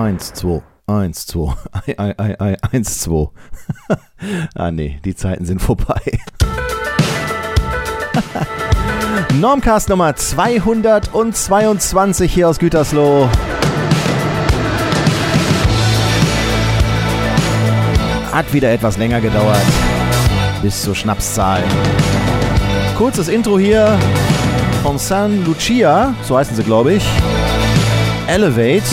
1, 2, 1, 2, 1, 2. ah nee, die Zeiten sind vorbei. Normcast Nummer 222 hier aus Gütersloh. Hat wieder etwas länger gedauert. Bis zur Schnapszahl. Kurzes Intro hier von San Lucia, so heißen sie, glaube ich. Elevate.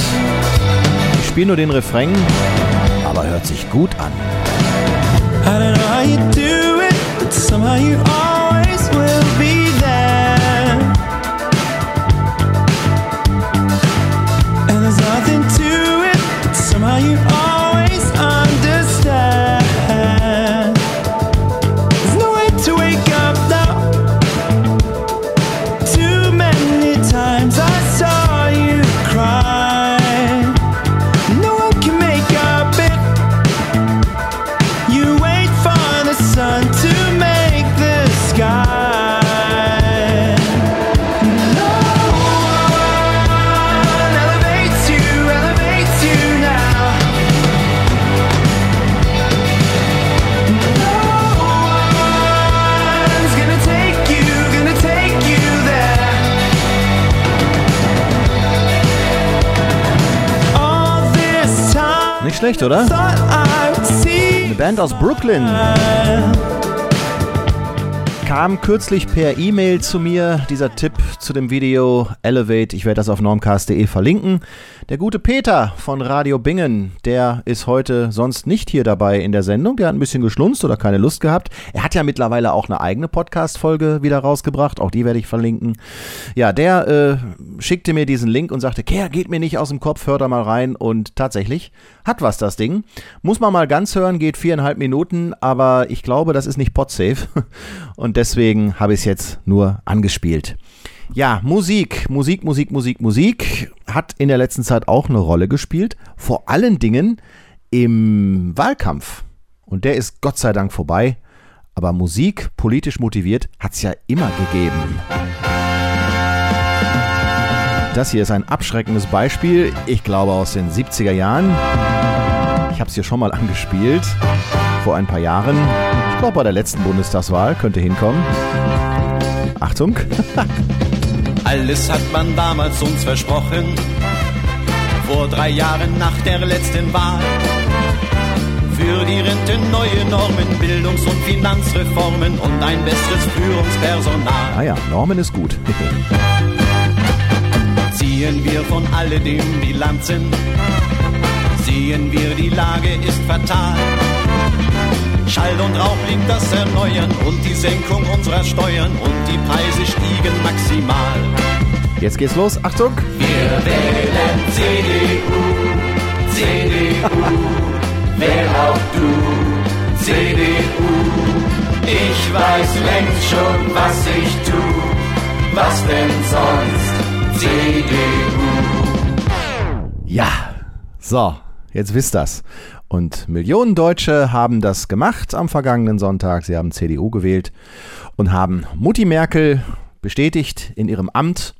Ich spiele nur den Refrain, aber hört sich gut an. I don't know how you do it, but somehow you always will oder? Eine Band aus Brooklyn. Kam kürzlich per E-Mail zu mir dieser Tipp zu dem Video Elevate. Ich werde das auf normcast.de verlinken. Der gute Peter von Radio Bingen, der ist heute sonst nicht hier dabei in der Sendung. Der hat ein bisschen geschlunzt oder keine Lust gehabt. Er hat ja mittlerweile auch eine eigene Podcast-Folge wieder rausgebracht. Auch die werde ich verlinken. Ja, der äh, schickte mir diesen Link und sagte, Kerr, geht mir nicht aus dem Kopf, hört da mal rein. Und tatsächlich hat was das Ding. Muss man mal ganz hören, geht viereinhalb Minuten, aber ich glaube, das ist nicht podsafe. Und deswegen habe ich es jetzt nur angespielt. Ja, Musik, Musik, Musik, Musik, Musik hat in der letzten Zeit auch eine Rolle gespielt. Vor allen Dingen im Wahlkampf. Und der ist Gott sei Dank vorbei. Aber Musik, politisch motiviert, hat es ja immer gegeben. Das hier ist ein abschreckendes Beispiel, ich glaube aus den 70er Jahren. Ich habe es hier schon mal angespielt, vor ein paar Jahren. Ich glaube bei der letzten Bundestagswahl, könnte hinkommen. Achtung. Alles hat man damals uns versprochen. Vor drei Jahren nach der letzten Wahl. Für die Rente neue Normen, Bildungs- und Finanzreformen und ein besseres Führungspersonal. Ah ja, Norman ist gut. Ziehen wir von alledem Bilanzen. Sehen wir, die Lage ist fatal. Schall und Rauch liegt das Erneuern und die Senkung unserer Steuern und die Preise stiegen maximal. Jetzt geht's los, Achtung. Wir wählen CDU, CDU, wähl auch du, CDU. Ich weiß längst schon, was ich tu, was denn sonst, CDU. Ja, so, jetzt wisst das. Und Millionen Deutsche haben das gemacht am vergangenen Sonntag. Sie haben CDU gewählt und haben Mutti Merkel bestätigt in ihrem Amt.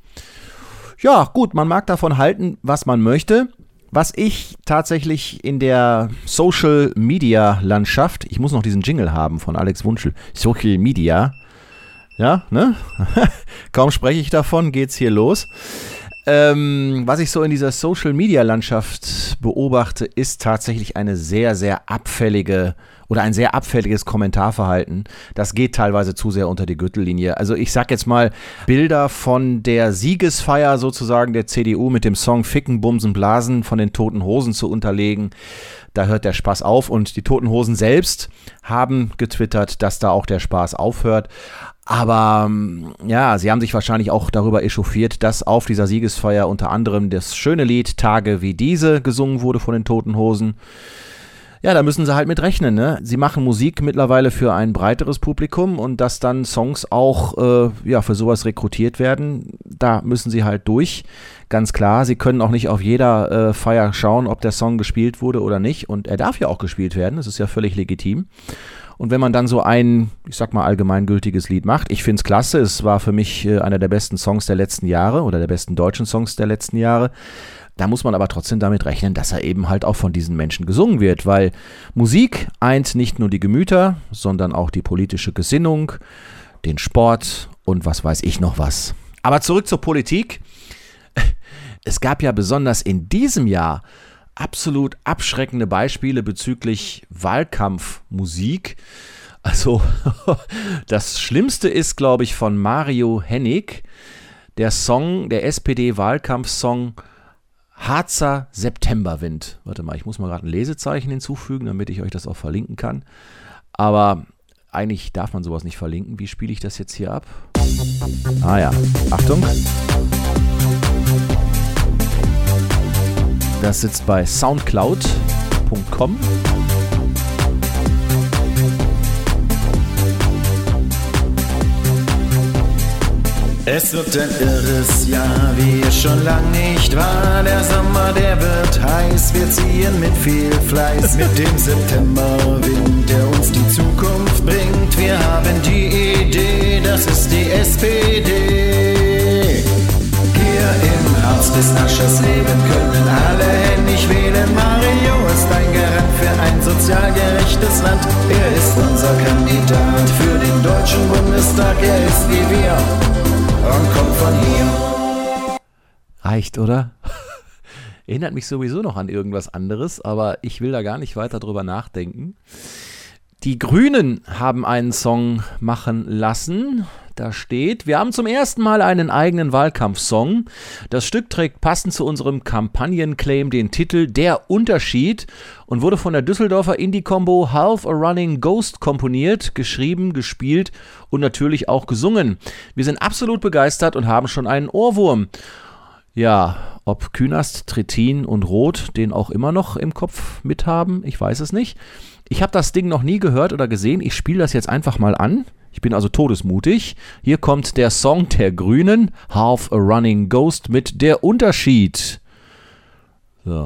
Ja, gut, man mag davon halten, was man möchte. Was ich tatsächlich in der Social Media Landschaft, ich muss noch diesen Jingle haben von Alex Wunschel, Social Media, ja, ne? Kaum spreche ich davon, geht's hier los. Ähm, was ich so in dieser Social-Media-Landschaft beobachte, ist tatsächlich eine sehr, sehr abfällige oder ein sehr abfälliges Kommentarverhalten. Das geht teilweise zu sehr unter die Gürtellinie. Also ich sag jetzt mal Bilder von der Siegesfeier sozusagen der CDU mit dem Song Ficken, Bumsen, Blasen von den Toten Hosen zu unterlegen. Da hört der Spaß auf und die Toten Hosen selbst haben getwittert, dass da auch der Spaß aufhört. Aber ähm, ja, sie haben sich wahrscheinlich auch darüber echauffiert, dass auf dieser Siegesfeier unter anderem das schöne Lied Tage wie diese gesungen wurde von den Toten Hosen. Ja, da müssen sie halt mit rechnen. Ne? Sie machen Musik mittlerweile für ein breiteres Publikum und dass dann Songs auch äh, ja, für sowas rekrutiert werden, da müssen sie halt durch. Ganz klar, sie können auch nicht auf jeder äh, Feier schauen, ob der Song gespielt wurde oder nicht. Und er darf ja auch gespielt werden, das ist ja völlig legitim. Und wenn man dann so ein, ich sag mal, allgemeingültiges Lied macht, ich finde es klasse, es war für mich äh, einer der besten Songs der letzten Jahre oder der besten deutschen Songs der letzten Jahre. Da muss man aber trotzdem damit rechnen, dass er eben halt auch von diesen Menschen gesungen wird, weil Musik eint nicht nur die Gemüter, sondern auch die politische Gesinnung, den Sport und was weiß ich noch was. Aber zurück zur Politik. Es gab ja besonders in diesem Jahr absolut abschreckende Beispiele bezüglich Wahlkampfmusik. Also das Schlimmste ist, glaube ich, von Mario Hennig, der Song, der SPD-Wahlkampfsong Harzer Septemberwind. Warte mal, ich muss mal gerade ein Lesezeichen hinzufügen, damit ich euch das auch verlinken kann. Aber eigentlich darf man sowas nicht verlinken. Wie spiele ich das jetzt hier ab? Ah ja, Achtung. Das sitzt bei soundcloud.com. Es wird ein irres Jahr, wie es schon lang nicht war. Der Sommer, der wird heiß, wir ziehen mit viel Fleiß. Mit dem Septemberwind, der uns die Zukunft bringt. Wir haben die Idee, das ist die SPD. Reicht, oder? Erinnert mich sowieso noch an irgendwas anderes, aber ich will da gar nicht weiter drüber nachdenken. Die Grünen haben einen Song machen lassen. Da steht, wir haben zum ersten Mal einen eigenen Wahlkampfsong. Das Stück trägt passend zu unserem Kampagnenclaim den Titel Der Unterschied und wurde von der Düsseldorfer Indie-Combo Half a Running Ghost komponiert, geschrieben, gespielt und natürlich auch gesungen. Wir sind absolut begeistert und haben schon einen Ohrwurm. Ja, ob Künast, Trittin und Roth den auch immer noch im Kopf mithaben, ich weiß es nicht. Ich habe das Ding noch nie gehört oder gesehen. Ich spiele das jetzt einfach mal an. Ich bin also todesmutig. Hier kommt der Song der Grünen, Half a Running Ghost mit Der Unterschied. So.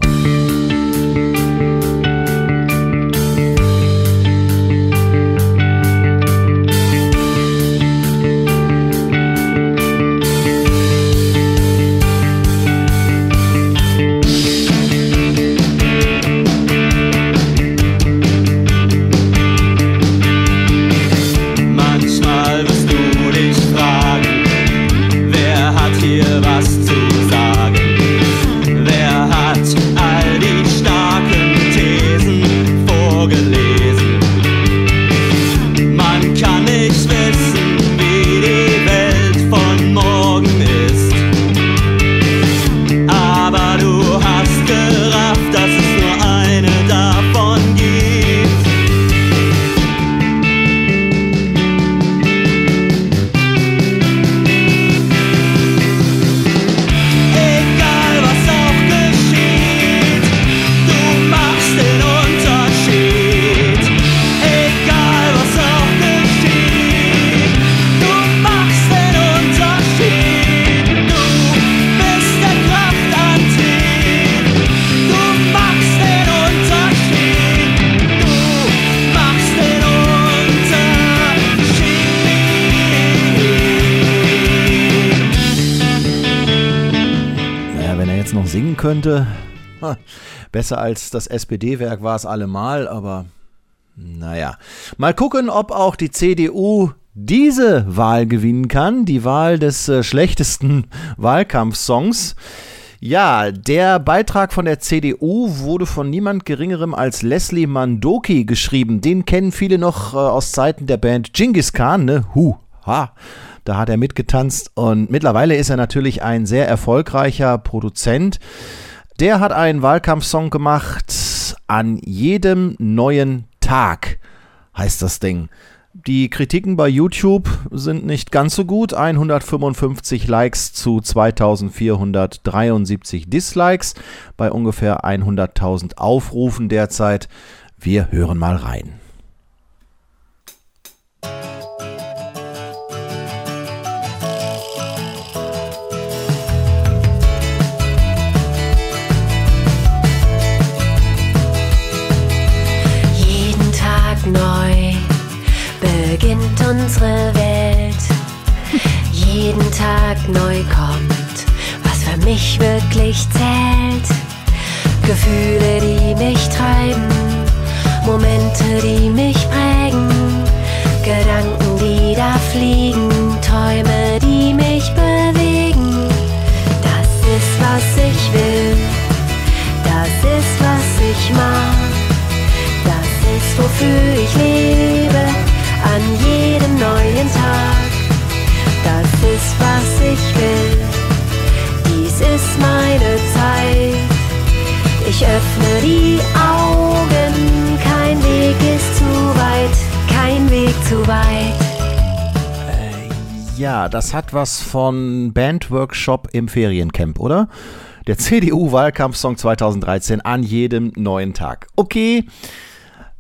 Besser als das SPD-Werk war es allemal, aber naja. Mal gucken, ob auch die CDU diese Wahl gewinnen kann, die Wahl des äh, schlechtesten Wahlkampfsongs. Ja, der Beitrag von der CDU wurde von niemand Geringerem als Leslie Mandoki geschrieben. Den kennen viele noch äh, aus Zeiten der Band Genghis Khan, ne? Hu, ha. Da hat er mitgetanzt und mittlerweile ist er natürlich ein sehr erfolgreicher Produzent. Der hat einen Wahlkampfsong gemacht. An jedem neuen Tag heißt das Ding. Die Kritiken bei YouTube sind nicht ganz so gut. 155 Likes zu 2473 Dislikes bei ungefähr 100.000 Aufrufen derzeit. Wir hören mal rein. Beginnt unsere Welt. Jeden Tag neu kommt, was für mich wirklich zählt. Gefühle, die mich treiben, Momente, die mich prägen, Gedanken, die da fliegen, Träume, die mich bewegen. Das ist, was ich will, das ist, was ich mag, das ist, wofür ich lebe, an jedem neuen Tag. Das ist, was ich will, dies ist meine Zeit. Ich öffne die Augen, kein Weg ist zu weit, kein Weg zu weit. Ja, das hat was von Bandworkshop im Feriencamp, oder? Der CDU-Wahlkampfsong 2013 an jedem neuen Tag. Okay,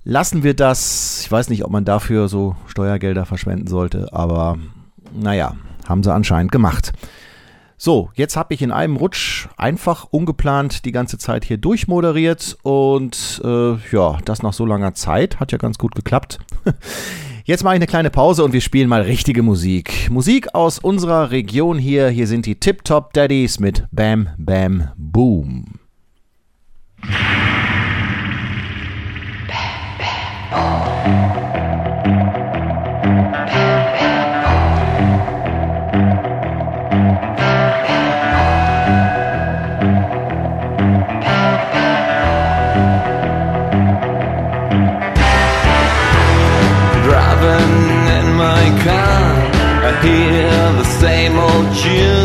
lassen wir das. Ich weiß nicht, ob man dafür so Steuergelder verschwenden sollte, aber naja, haben sie anscheinend gemacht. So, jetzt habe ich in einem Rutsch einfach ungeplant die ganze Zeit hier durchmoderiert und äh, ja, das nach so langer Zeit hat ja ganz gut geklappt. Jetzt mache ich eine kleine Pause und wir spielen mal richtige Musik. Musik aus unserer Region hier. Hier sind die Tip Top Daddies mit Bam Bam Boom. Driving in my car, I hear the same old tune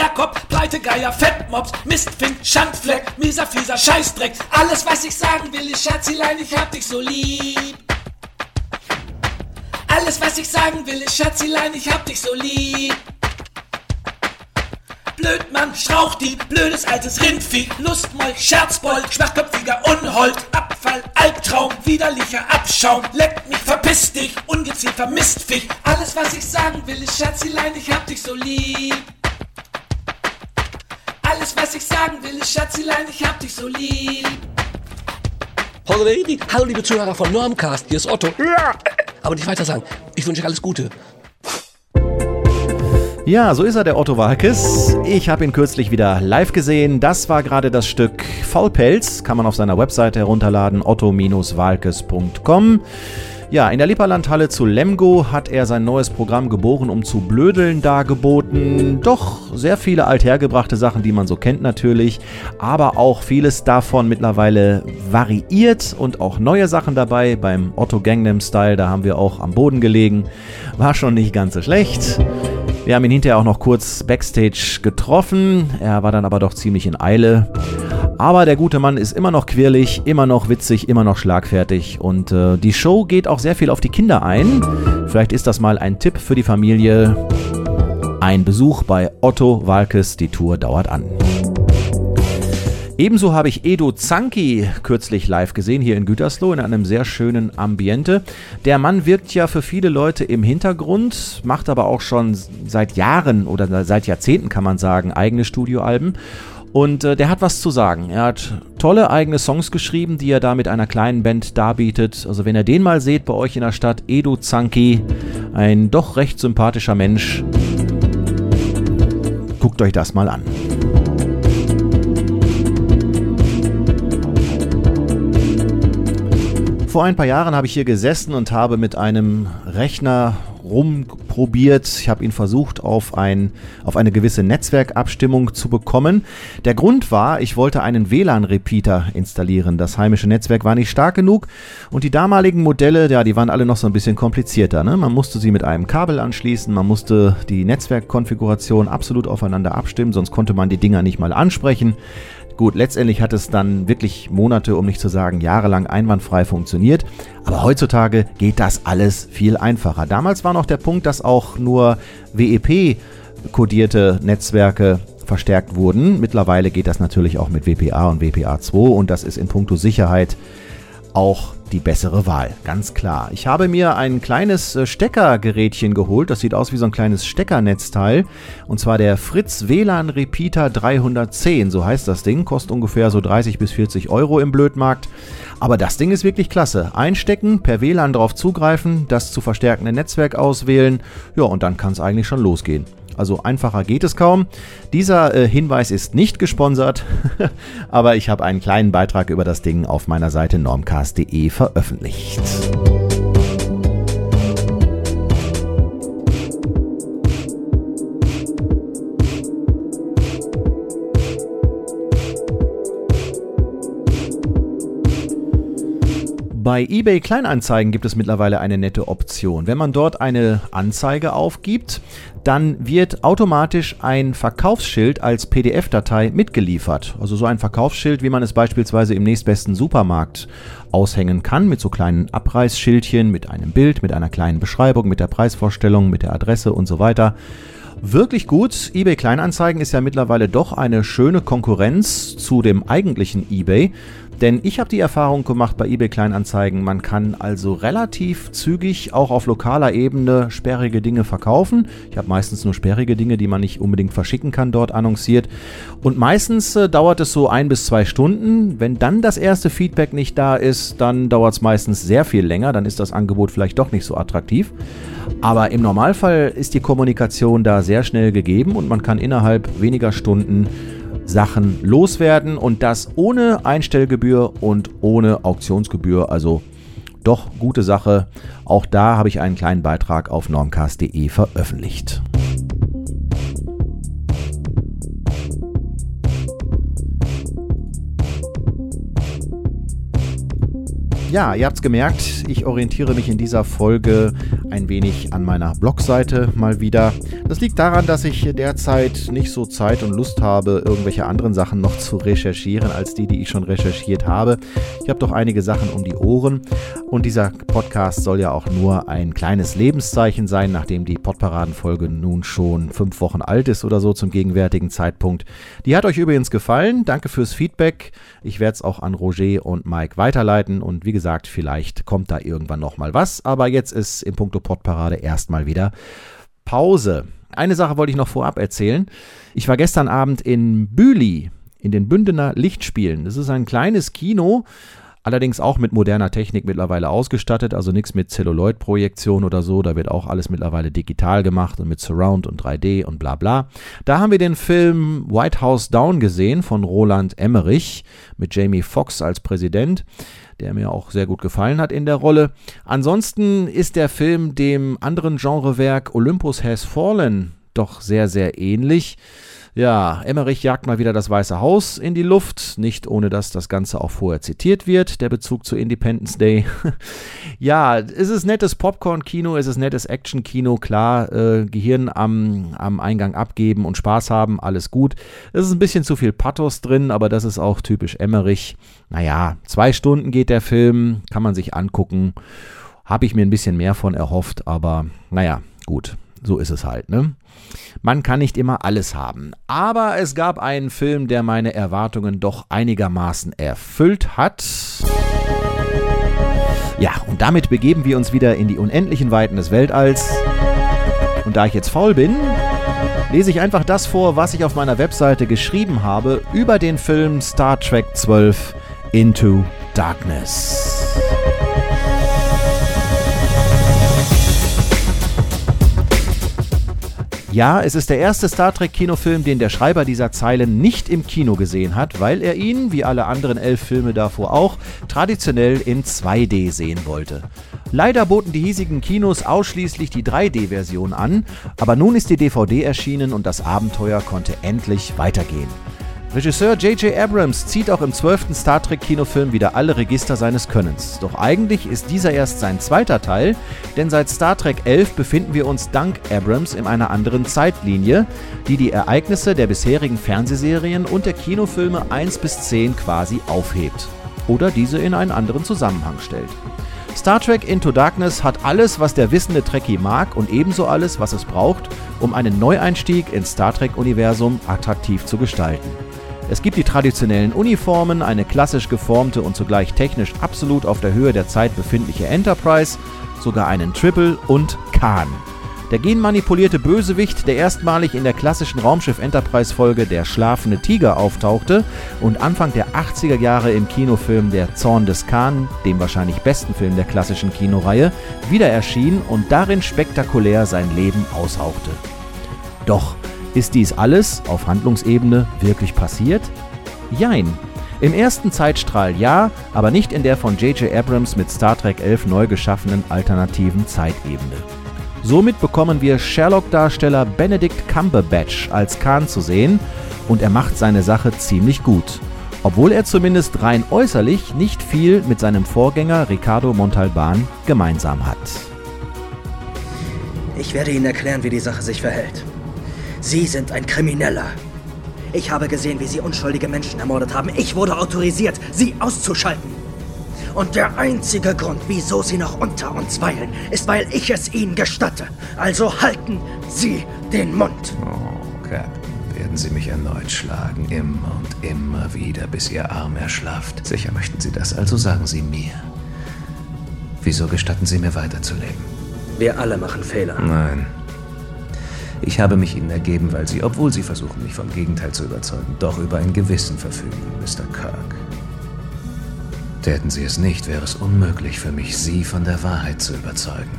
Eierkopf, Pleitegeier, Fettmops, Mistfink, Schandfleck, mieser, fieser Scheißdreck. Alles, was ich sagen will, ist Schatzilein, ich hab dich so lieb. Alles, was ich sagen will, ist Schatzilein, ich hab dich so lieb. Blödmann, Strauchdieb, blödes altes Rindvieh, Lustmolch, Scherzbold, schwachköpfiger Unhold, Abfall, Albtraum, widerlicher Abschaum, leck mich, verpiss dich, ungeziefer Mistviech. Alles, was ich sagen will, ist Schatzilein, ich hab dich so lieb. Was ich sagen will, ist Schatzilein, ich hab dich so lieb. Hallo liebe Zuhörer von Normcast, hier ist Otto. Aber nicht weiter sagen. Ich wünsche euch alles Gute. Ja, so ist er, der Otto Walkes. Ich habe ihn kürzlich wieder live gesehen. Das war gerade das Stück Faulpelz. Kann man auf seiner Webseite herunterladen, otto-walkes.com. Ja, in der Lipperlandhalle zu Lemgo hat er sein neues Programm Geboren um zu blödeln dargeboten. Doch sehr viele althergebrachte Sachen, die man so kennt natürlich, aber auch vieles davon mittlerweile variiert und auch neue Sachen dabei. Beim Otto Gangnam Style, da haben wir auch am Boden gelegen. War schon nicht ganz so schlecht. Wir haben ihn hinterher auch noch kurz backstage getroffen. Er war dann aber doch ziemlich in Eile. Aber der gute Mann ist immer noch quirlig, immer noch witzig, immer noch schlagfertig. Und äh, die Show geht auch sehr viel auf die Kinder ein. Vielleicht ist das mal ein Tipp für die Familie. Ein Besuch bei Otto Walkes, die Tour dauert an. Ebenso habe ich Edo Zanki kürzlich live gesehen, hier in Gütersloh, in einem sehr schönen Ambiente. Der Mann wirkt ja für viele Leute im Hintergrund, macht aber auch schon seit Jahren oder seit Jahrzehnten, kann man sagen, eigene Studioalben. Und äh, der hat was zu sagen. Er hat tolle eigene Songs geschrieben, die er da mit einer kleinen Band darbietet. Also wenn ihr den mal seht bei euch in der Stadt, Edu Zanki, ein doch recht sympathischer Mensch, guckt euch das mal an. Vor ein paar Jahren habe ich hier gesessen und habe mit einem Rechner rumprobiert. Ich habe ihn versucht, auf, ein, auf eine gewisse Netzwerkabstimmung zu bekommen. Der Grund war, ich wollte einen WLAN-Repeater installieren. Das heimische Netzwerk war nicht stark genug und die damaligen Modelle, ja, die waren alle noch so ein bisschen komplizierter. Ne? Man musste sie mit einem Kabel anschließen, man musste die Netzwerkkonfiguration absolut aufeinander abstimmen, sonst konnte man die Dinger nicht mal ansprechen. Gut, letztendlich hat es dann wirklich Monate, um nicht zu sagen jahrelang einwandfrei funktioniert. Aber heutzutage geht das alles viel einfacher. Damals war noch der Punkt, dass auch nur WEP-kodierte Netzwerke verstärkt wurden. Mittlerweile geht das natürlich auch mit WPA und WPA2 und das ist in puncto Sicherheit auch die bessere Wahl, ganz klar. Ich habe mir ein kleines äh, Steckergerätchen geholt, das sieht aus wie so ein kleines Steckernetzteil und zwar der Fritz WLAN Repeater 310, so heißt das Ding, kostet ungefähr so 30 bis 40 Euro im Blödmarkt. Aber das Ding ist wirklich klasse. Einstecken, per WLAN drauf zugreifen, das zu verstärkende Netzwerk auswählen, ja und dann kann es eigentlich schon losgehen. Also einfacher geht es kaum. Dieser äh, Hinweis ist nicht gesponsert, aber ich habe einen kleinen Beitrag über das Ding auf meiner Seite normcast.de veröffentlicht. Bei eBay Kleinanzeigen gibt es mittlerweile eine nette Option. Wenn man dort eine Anzeige aufgibt, dann wird automatisch ein Verkaufsschild als PDF-Datei mitgeliefert. Also so ein Verkaufsschild, wie man es beispielsweise im nächstbesten Supermarkt aushängen kann, mit so kleinen Abreißschildchen, mit einem Bild, mit einer kleinen Beschreibung, mit der Preisvorstellung, mit der Adresse und so weiter. Wirklich gut. eBay Kleinanzeigen ist ja mittlerweile doch eine schöne Konkurrenz zu dem eigentlichen eBay. Denn ich habe die Erfahrung gemacht bei eBay Kleinanzeigen, man kann also relativ zügig auch auf lokaler Ebene sperrige Dinge verkaufen. Ich habe meistens nur sperrige Dinge, die man nicht unbedingt verschicken kann, dort annonciert. Und meistens äh, dauert es so ein bis zwei Stunden. Wenn dann das erste Feedback nicht da ist, dann dauert es meistens sehr viel länger. Dann ist das Angebot vielleicht doch nicht so attraktiv. Aber im Normalfall ist die Kommunikation da sehr schnell gegeben und man kann innerhalb weniger Stunden Sachen loswerden und das ohne Einstellgebühr und ohne Auktionsgebühr. Also doch gute Sache. Auch da habe ich einen kleinen Beitrag auf normcast.de veröffentlicht. Ja, ihr habt's gemerkt, ich orientiere mich in dieser Folge ein wenig an meiner Blogseite mal wieder. Das liegt daran, dass ich derzeit nicht so Zeit und Lust habe, irgendwelche anderen Sachen noch zu recherchieren, als die, die ich schon recherchiert habe. Ich habe doch einige Sachen um die Ohren und dieser Podcast soll ja auch nur ein kleines Lebenszeichen sein, nachdem die Podparadenfolge nun schon fünf Wochen alt ist oder so zum gegenwärtigen Zeitpunkt. Die hat euch übrigens gefallen. Danke fürs Feedback. Ich werde es auch an Roger und Mike weiterleiten und wie gesagt, gesagt, vielleicht kommt da irgendwann noch mal was. Aber jetzt ist im Punkto Podparade erstmal wieder Pause. Eine Sache wollte ich noch vorab erzählen. Ich war gestern Abend in Büli, in den Bündener Lichtspielen. Das ist ein kleines Kino, Allerdings auch mit moderner Technik mittlerweile ausgestattet, also nichts mit Celluloid-Projektion oder so. Da wird auch alles mittlerweile digital gemacht und mit Surround und 3D und bla bla. Da haben wir den Film White House Down gesehen von Roland Emmerich mit Jamie Foxx als Präsident der mir auch sehr gut gefallen hat in der Rolle. Ansonsten ist der Film dem anderen Genrewerk Olympus Has Fallen doch sehr, sehr ähnlich. Ja, Emmerich jagt mal wieder das Weiße Haus in die Luft, nicht ohne dass das Ganze auch vorher zitiert wird, der Bezug zu Independence Day. ja, es ist nettes Popcorn-Kino, es ist nettes Action-Kino, klar, äh, Gehirn am, am Eingang abgeben und Spaß haben, alles gut. Es ist ein bisschen zu viel Pathos drin, aber das ist auch typisch Emmerich. Naja, zwei Stunden geht der Film, kann man sich angucken. Habe ich mir ein bisschen mehr von erhofft, aber naja, gut, so ist es halt, ne? Man kann nicht immer alles haben. Aber es gab einen Film, der meine Erwartungen doch einigermaßen erfüllt hat. Ja, und damit begeben wir uns wieder in die unendlichen Weiten des Weltalls. Und da ich jetzt faul bin, lese ich einfach das vor, was ich auf meiner Webseite geschrieben habe über den Film Star Trek 12 Into Darkness. Ja, es ist der erste Star Trek-Kinofilm, den der Schreiber dieser Zeilen nicht im Kino gesehen hat, weil er ihn, wie alle anderen elf Filme davor auch, traditionell in 2D sehen wollte. Leider boten die hiesigen Kinos ausschließlich die 3D-Version an, aber nun ist die DVD erschienen und das Abenteuer konnte endlich weitergehen. Regisseur J.J. Abrams zieht auch im zwölften Star Trek-Kinofilm wieder alle Register seines Könnens. Doch eigentlich ist dieser erst sein zweiter Teil, denn seit Star Trek 11 befinden wir uns dank Abrams in einer anderen Zeitlinie, die die Ereignisse der bisherigen Fernsehserien und der Kinofilme 1 bis 10 quasi aufhebt oder diese in einen anderen Zusammenhang stellt. Star Trek Into Darkness hat alles, was der wissende Trekkie mag und ebenso alles, was es braucht, um einen Neueinstieg ins Star Trek-Universum attraktiv zu gestalten. Es gibt die traditionellen Uniformen, eine klassisch geformte und zugleich technisch absolut auf der Höhe der Zeit befindliche Enterprise, sogar einen Triple und Khan. Der genmanipulierte Bösewicht, der erstmalig in der klassischen Raumschiff Enterprise Folge Der schlafende Tiger auftauchte und Anfang der 80er Jahre im Kinofilm Der Zorn des Khan, dem wahrscheinlich besten Film der klassischen Kinoreihe, wieder erschien und darin spektakulär sein Leben aushauchte. Doch ist dies alles auf Handlungsebene wirklich passiert? Jein. Im ersten Zeitstrahl ja, aber nicht in der von J.J. Abrams mit Star Trek 11 neu geschaffenen alternativen Zeitebene. Somit bekommen wir Sherlock-Darsteller Benedict Cumberbatch als Khan zu sehen und er macht seine Sache ziemlich gut. Obwohl er zumindest rein äußerlich nicht viel mit seinem Vorgänger Ricardo Montalban gemeinsam hat. Ich werde Ihnen erklären, wie die Sache sich verhält. Sie sind ein Krimineller. Ich habe gesehen, wie Sie unschuldige Menschen ermordet haben. Ich wurde autorisiert, Sie auszuschalten. Und der einzige Grund, wieso Sie noch unter uns weilen, ist, weil ich es Ihnen gestatte. Also halten Sie den Mund. Oh, Captain, werden Sie mich erneut schlagen, immer und immer wieder, bis Ihr Arm erschlafft. Sicher möchten Sie das, also sagen Sie mir. Wieso gestatten Sie mir weiterzuleben? Wir alle machen Fehler. Nein, ich habe mich Ihnen ergeben, weil Sie, obwohl Sie versuchen, mich vom Gegenteil zu überzeugen, doch über ein Gewissen verfügen, Mr. Kirk. Täten Sie es nicht, wäre es unmöglich für mich, Sie von der Wahrheit zu überzeugen.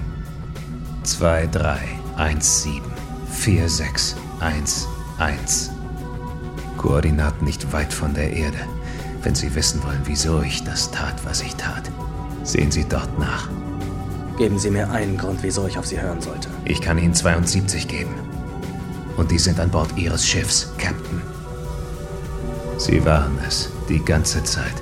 2, 3, 1, 7, 4, 6, 1, 1. Koordinaten nicht weit von der Erde. Wenn Sie wissen wollen, wieso ich das tat, was ich tat, sehen Sie dort nach. Geben Sie mir einen Grund, wieso ich auf Sie hören sollte. Ich kann Ihnen 72 geben. Und die sind an Bord Ihres Schiffs, Captain. Sie waren es, die ganze Zeit.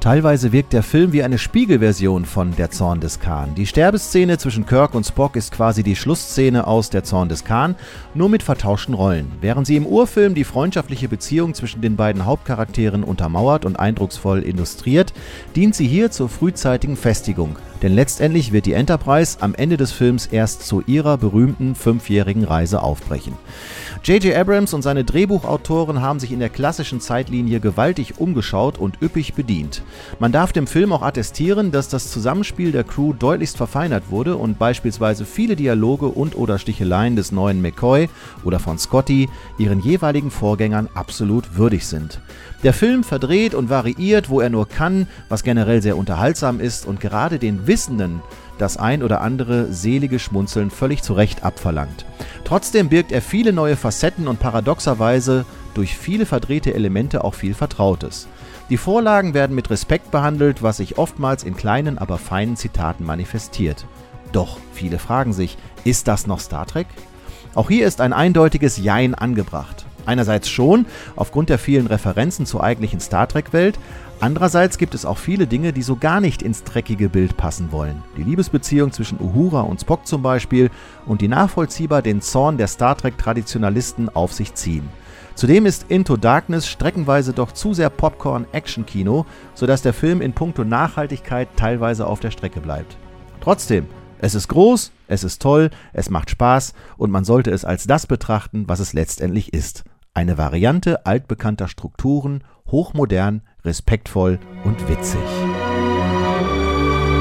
Teilweise wirkt der Film wie eine Spiegelversion von Der Zorn des Khan. Die Sterbeszene zwischen Kirk und Spock ist quasi die Schlussszene aus Der Zorn des Khan, nur mit vertauschten Rollen. Während sie im Urfilm die freundschaftliche Beziehung zwischen den beiden Hauptcharakteren untermauert und eindrucksvoll illustriert, dient sie hier zur frühzeitigen Festigung. Denn letztendlich wird die Enterprise am Ende des Films erst zu ihrer berühmten fünfjährigen Reise aufbrechen. J.J. Abrams und seine Drehbuchautoren haben sich in der klassischen Zeitlinie gewaltig umgeschaut und üppig bedient. Man darf dem Film auch attestieren, dass das Zusammenspiel der Crew deutlichst verfeinert wurde und beispielsweise viele Dialoge und/oder Sticheleien des neuen McCoy oder von Scotty ihren jeweiligen Vorgängern absolut würdig sind. Der Film verdreht und variiert, wo er nur kann, was generell sehr unterhaltsam ist und gerade den Wissenden das ein oder andere selige Schmunzeln völlig zu Recht abverlangt. Trotzdem birgt er viele neue Facetten und paradoxerweise durch viele verdrehte Elemente auch viel Vertrautes. Die Vorlagen werden mit Respekt behandelt, was sich oftmals in kleinen, aber feinen Zitaten manifestiert. Doch viele fragen sich, ist das noch Star Trek? Auch hier ist ein eindeutiges Jein angebracht. Einerseits schon, aufgrund der vielen Referenzen zur eigentlichen Star Trek-Welt, andererseits gibt es auch viele Dinge, die so gar nicht ins dreckige Bild passen wollen. Die Liebesbeziehung zwischen Uhura und Spock zum Beispiel und die nachvollziehbar den Zorn der Star Trek-Traditionalisten auf sich ziehen. Zudem ist Into Darkness streckenweise doch zu sehr Popcorn-Action-Kino, sodass der Film in puncto Nachhaltigkeit teilweise auf der Strecke bleibt. Trotzdem, es ist groß, es ist toll, es macht Spaß und man sollte es als das betrachten, was es letztendlich ist. Eine Variante altbekannter Strukturen, hochmodern, respektvoll und witzig.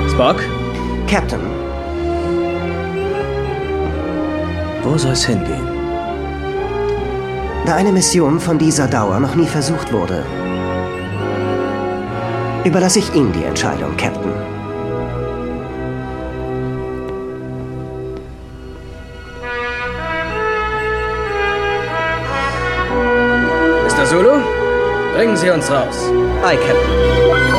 Spock? Captain, Wo soll's hingehen? da eine Mission von dieser Dauer noch nie versucht wurde, überlasse ich Ihnen die Entscheidung, Captain. Bringen Sie uns raus. Captain. Captain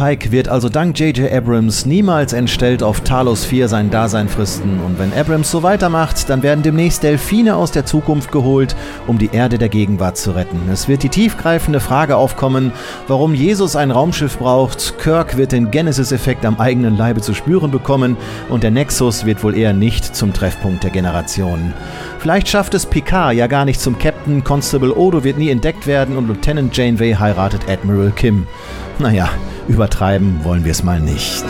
Pike wird also dank J.J. Abrams niemals entstellt auf Talos 4 sein Dasein fristen. Und wenn Abrams so weitermacht, dann werden demnächst Delfine aus der Zukunft geholt, um die Erde der Gegenwart zu retten. Es wird die tiefgreifende Frage aufkommen, warum Jesus ein Raumschiff braucht. Kirk wird den Genesis-Effekt am eigenen Leibe zu spüren bekommen und der Nexus wird wohl eher nicht zum Treffpunkt der Generationen. Vielleicht schafft es Picard ja gar nicht zum Captain, Constable Odo wird nie entdeckt werden und Lieutenant Janeway heiratet Admiral Kim. Naja, übertreiben wollen wir es mal nicht.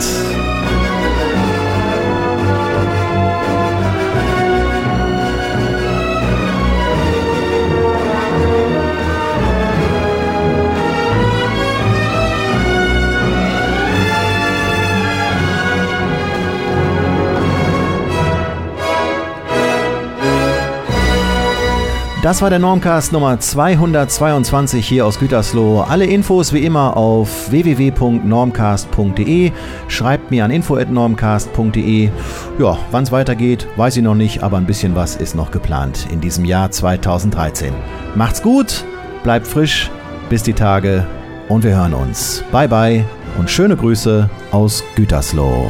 Das war der Normcast Nummer 222 hier aus Gütersloh. Alle Infos wie immer auf www.normcast.de. Schreibt mir an info@normcast.de. Ja, wann es weitergeht, weiß ich noch nicht, aber ein bisschen was ist noch geplant in diesem Jahr 2013. Macht's gut, bleibt frisch, bis die Tage und wir hören uns. Bye bye und schöne Grüße aus Gütersloh.